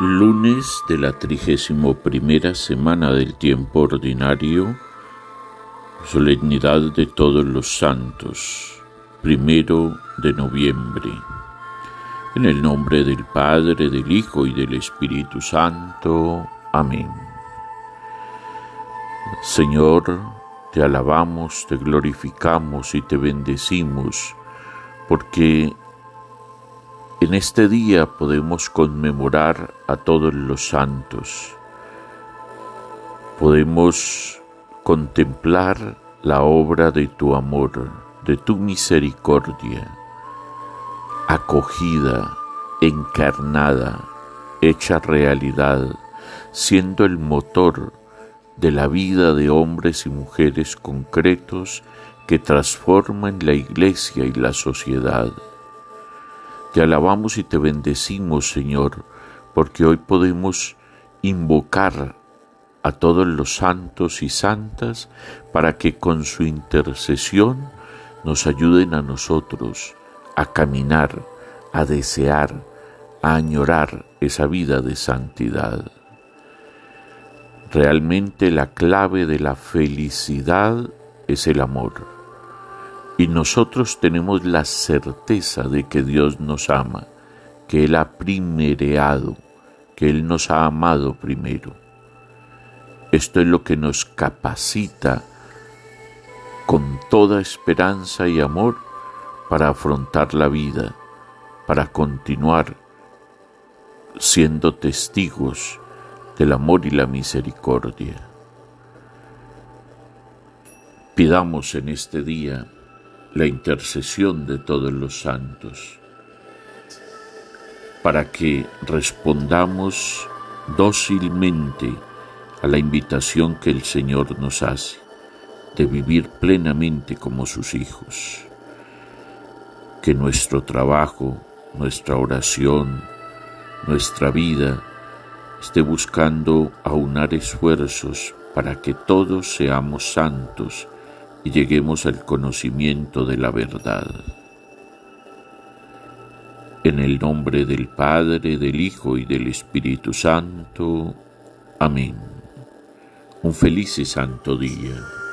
Lunes de la trigésimo primera semana del tiempo ordinario, solemnidad de todos los santos, primero de noviembre. En el nombre del Padre, del Hijo y del Espíritu Santo. Amén. Señor, te alabamos, te glorificamos y te bendecimos, porque en este día podemos conmemorar a todos los santos. Podemos contemplar la obra de tu amor, de tu misericordia, acogida, encarnada, hecha realidad, siendo el motor de la vida de hombres y mujeres concretos que transforman la iglesia y la sociedad. Te alabamos y te bendecimos, Señor, porque hoy podemos invocar a todos los santos y santas para que con su intercesión nos ayuden a nosotros a caminar, a desear, a añorar esa vida de santidad. Realmente la clave de la felicidad es el amor. Y nosotros tenemos la certeza de que Dios nos ama, que Él ha primereado, que Él nos ha amado primero. Esto es lo que nos capacita con toda esperanza y amor para afrontar la vida, para continuar siendo testigos del amor y la misericordia. Pidamos en este día la intercesión de todos los santos, para que respondamos dócilmente a la invitación que el Señor nos hace de vivir plenamente como sus hijos. Que nuestro trabajo, nuestra oración, nuestra vida esté buscando aunar esfuerzos para que todos seamos santos y lleguemos al conocimiento de la verdad. En el nombre del Padre, del Hijo y del Espíritu Santo. Amén. Un feliz y santo día.